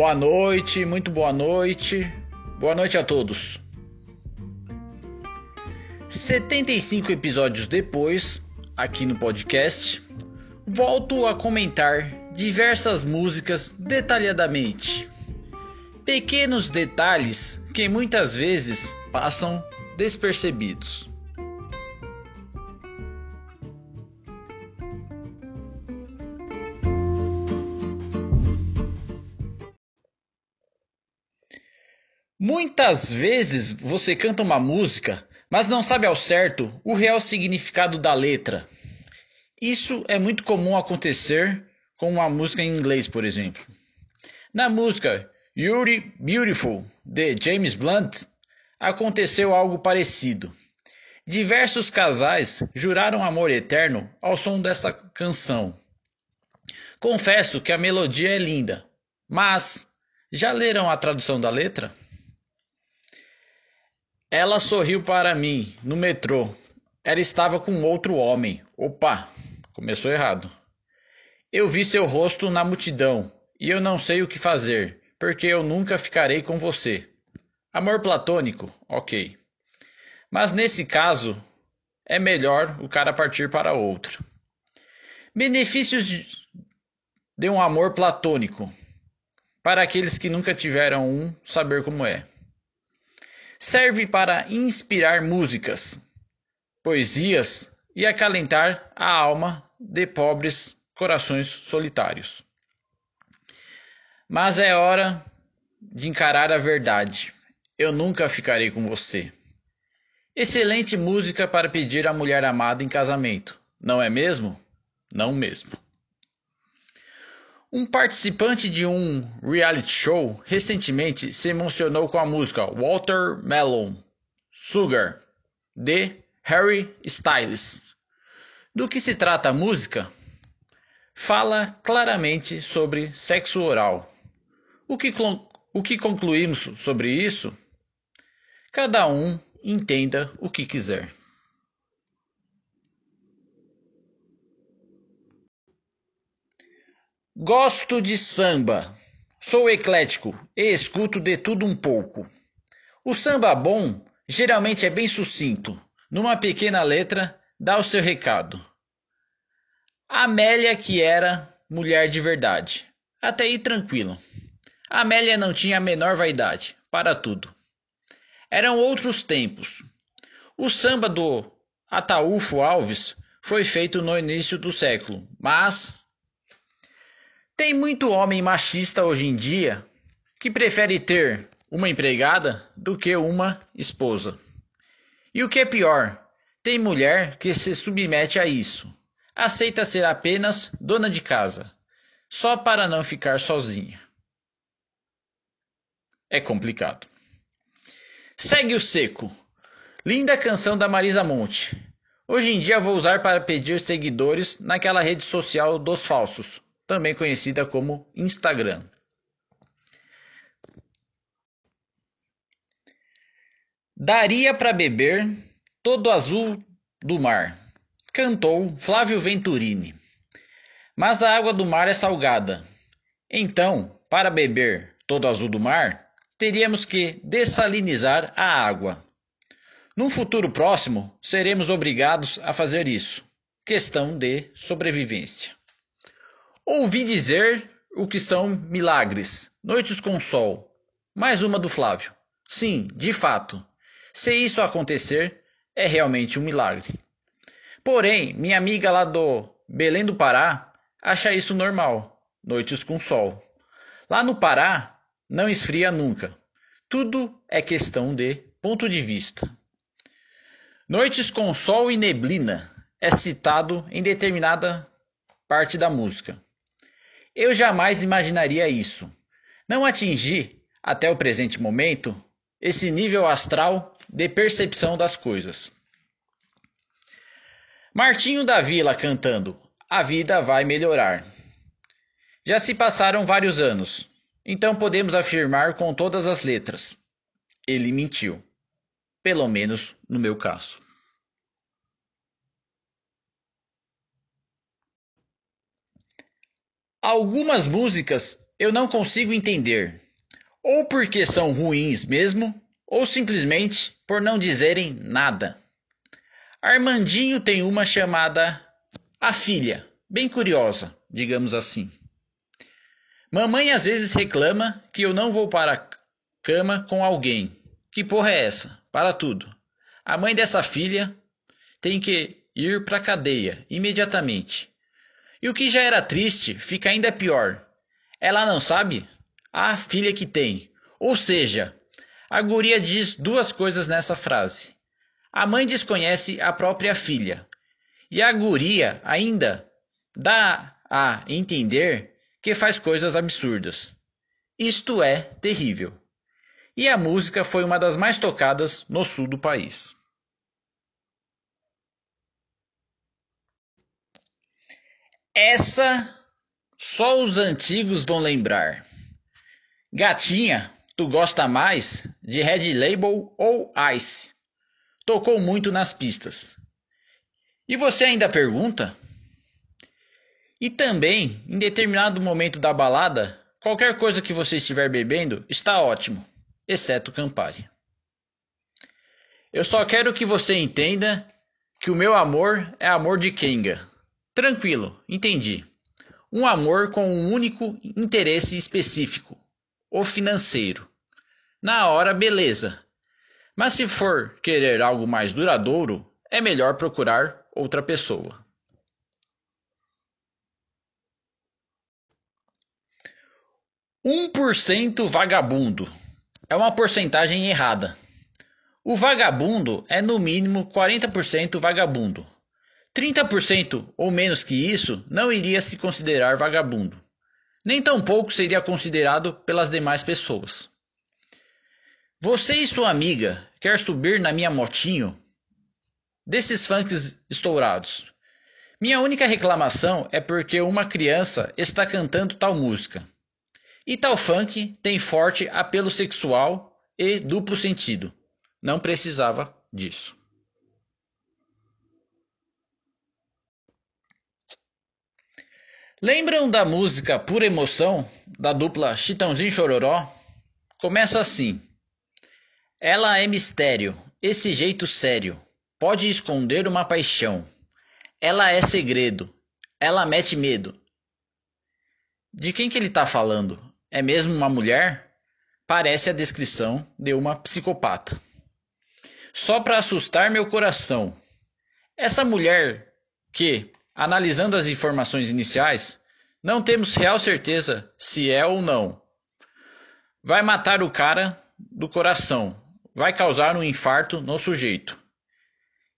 Boa noite, muito boa noite. Boa noite a todos. 75 episódios depois, aqui no podcast, volto a comentar diversas músicas detalhadamente. Pequenos detalhes que muitas vezes passam despercebidos. Muitas vezes você canta uma música, mas não sabe ao certo o real significado da letra. Isso é muito comum acontecer com uma música em inglês, por exemplo. Na música You're Beautiful de James Blunt, aconteceu algo parecido. Diversos casais juraram amor eterno ao som desta canção. Confesso que a melodia é linda, mas já leram a tradução da letra? Ela sorriu para mim no metrô. Ela estava com outro homem. Opa, começou errado. Eu vi seu rosto na multidão e eu não sei o que fazer, porque eu nunca ficarei com você. Amor platônico, ok. Mas nesse caso, é melhor o cara partir para outro. Benefícios de um amor platônico. Para aqueles que nunca tiveram um, saber como é serve para inspirar músicas, poesias e acalentar a alma de pobres corações solitários. Mas é hora de encarar a verdade. Eu nunca ficarei com você. Excelente música para pedir a mulher amada em casamento, não é mesmo? Não mesmo. Um participante de um reality show recentemente se emocionou com a música Watermelon Sugar de Harry Styles. Do que se trata a música? Fala claramente sobre sexo oral. O que, o que concluímos sobre isso? Cada um entenda o que quiser. Gosto de samba. Sou eclético e escuto de tudo um pouco. O samba bom geralmente é bem sucinto. Numa pequena letra, dá o seu recado. Amélia, que era mulher de verdade. Até aí tranquilo. Amélia não tinha a menor vaidade, para tudo. Eram outros tempos. O samba do Ataúfo Alves foi feito no início do século, mas tem muito homem machista hoje em dia que prefere ter uma empregada do que uma esposa. E o que é pior, tem mulher que se submete a isso. Aceita ser apenas dona de casa, só para não ficar sozinha. É complicado. Segue o seco. Linda canção da Marisa Monte. Hoje em dia vou usar para pedir seguidores naquela rede social dos falsos também conhecida como Instagram. Daria para beber todo azul do mar, cantou Flávio Venturini. Mas a água do mar é salgada. Então, para beber todo azul do mar, teríamos que dessalinizar a água. Num futuro próximo, seremos obrigados a fazer isso. Questão de sobrevivência. Ouvi dizer o que são milagres. Noites com sol. Mais uma do Flávio. Sim, de fato. Se isso acontecer, é realmente um milagre. Porém, minha amiga lá do Belém do Pará acha isso normal. Noites com sol. Lá no Pará, não esfria nunca. Tudo é questão de ponto de vista. Noites com sol e neblina é citado em determinada parte da música. Eu jamais imaginaria isso. Não atingi, até o presente momento, esse nível astral de percepção das coisas. Martinho da Vila cantando: A vida vai melhorar. Já se passaram vários anos, então podemos afirmar com todas as letras: ele mentiu. Pelo menos no meu caso. Algumas músicas eu não consigo entender. Ou porque são ruins mesmo, ou simplesmente por não dizerem nada. Armandinho tem uma chamada A Filha, bem curiosa, digamos assim. Mamãe às vezes reclama que eu não vou para a cama com alguém. Que porra é essa? Para tudo. A mãe dessa filha tem que ir para a cadeia imediatamente. E o que já era triste fica ainda pior. Ela não sabe a filha que tem. Ou seja, a guria diz duas coisas nessa frase. A mãe desconhece a própria filha. E a guria ainda dá a entender que faz coisas absurdas. Isto é terrível. E a música foi uma das mais tocadas no sul do país. Essa só os antigos vão lembrar. Gatinha, tu gosta mais de Red Label ou Ice? Tocou muito nas pistas. E você ainda pergunta? E também, em determinado momento da balada, qualquer coisa que você estiver bebendo está ótimo, exceto Campari. Eu só quero que você entenda que o meu amor é amor de Kenga. Tranquilo, entendi. Um amor com um único interesse específico, o financeiro. Na hora, beleza. Mas se for querer algo mais duradouro, é melhor procurar outra pessoa. Um por cento vagabundo é uma porcentagem errada. O vagabundo é no mínimo 40% vagabundo. 30% ou menos que isso não iria se considerar vagabundo. Nem tampouco seria considerado pelas demais pessoas. Você e sua amiga quer subir na minha motinho? Desses funks estourados. Minha única reclamação é porque uma criança está cantando tal música. E tal funk tem forte apelo sexual e duplo sentido. Não precisava disso. Lembram da música Pura Emoção, da dupla Chitãozinho Chororó? Começa assim. Ela é mistério, esse jeito sério, pode esconder uma paixão. Ela é segredo, ela mete medo. De quem que ele está falando? É mesmo uma mulher? Parece a descrição de uma psicopata. Só para assustar meu coração. Essa mulher que Analisando as informações iniciais, não temos real certeza se é ou não. Vai matar o cara do coração, vai causar um infarto no sujeito.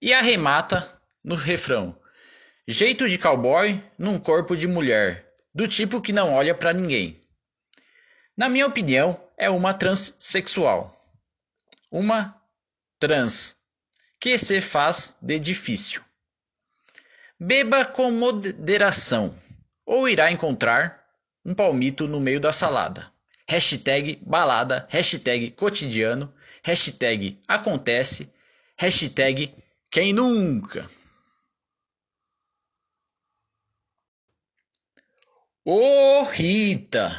E arremata no refrão: jeito de cowboy num corpo de mulher, do tipo que não olha para ninguém. Na minha opinião, é uma transexual. Uma trans que se faz de difícil. Beba com moderação, ou irá encontrar um palmito no meio da salada. Hashtag balada, hashtag cotidiano, hashtag acontece, hashtag quem nunca. Ô oh, Rita,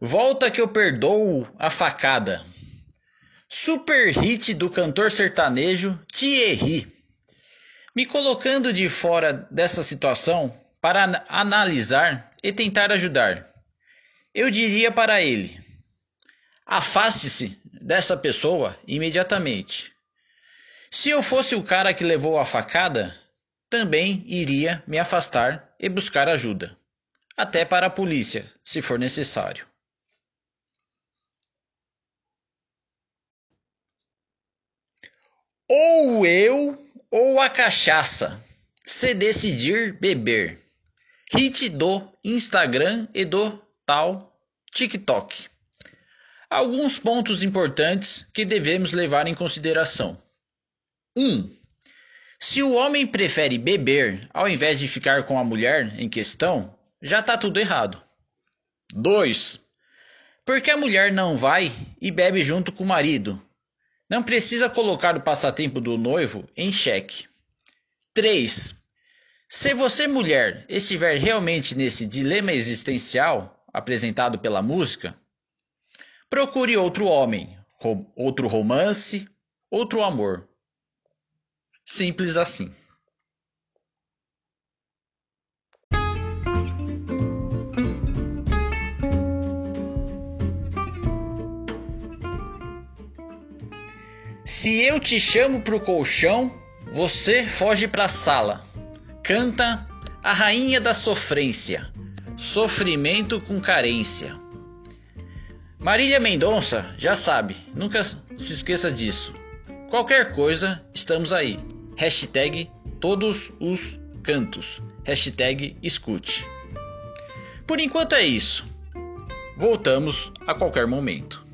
volta que eu perdoo a facada. Super hit do cantor sertanejo Thierry me colocando de fora dessa situação para analisar e tentar ajudar. Eu diria para ele: afaste-se dessa pessoa imediatamente. Se eu fosse o cara que levou a facada, também iria me afastar e buscar ajuda, até para a polícia, se for necessário. Ou eu ou a cachaça, se decidir beber. Hit do Instagram e do tal TikTok. Alguns pontos importantes que devemos levar em consideração. 1. Um, se o homem prefere beber ao invés de ficar com a mulher em questão, já está tudo errado. 2. Porque a mulher não vai e bebe junto com o marido, não precisa colocar o passatempo do noivo em xeque. 3. Se você, mulher, estiver realmente nesse dilema existencial, apresentado pela música, procure outro homem, outro romance, outro amor. Simples assim. Se eu te chamo pro colchão, você foge pra sala. Canta a rainha da sofrência, sofrimento com carência. Marília Mendonça já sabe, nunca se esqueça disso. Qualquer coisa, estamos aí. Hashtag todos os cantos. Hashtag escute. Por enquanto é isso. Voltamos a qualquer momento.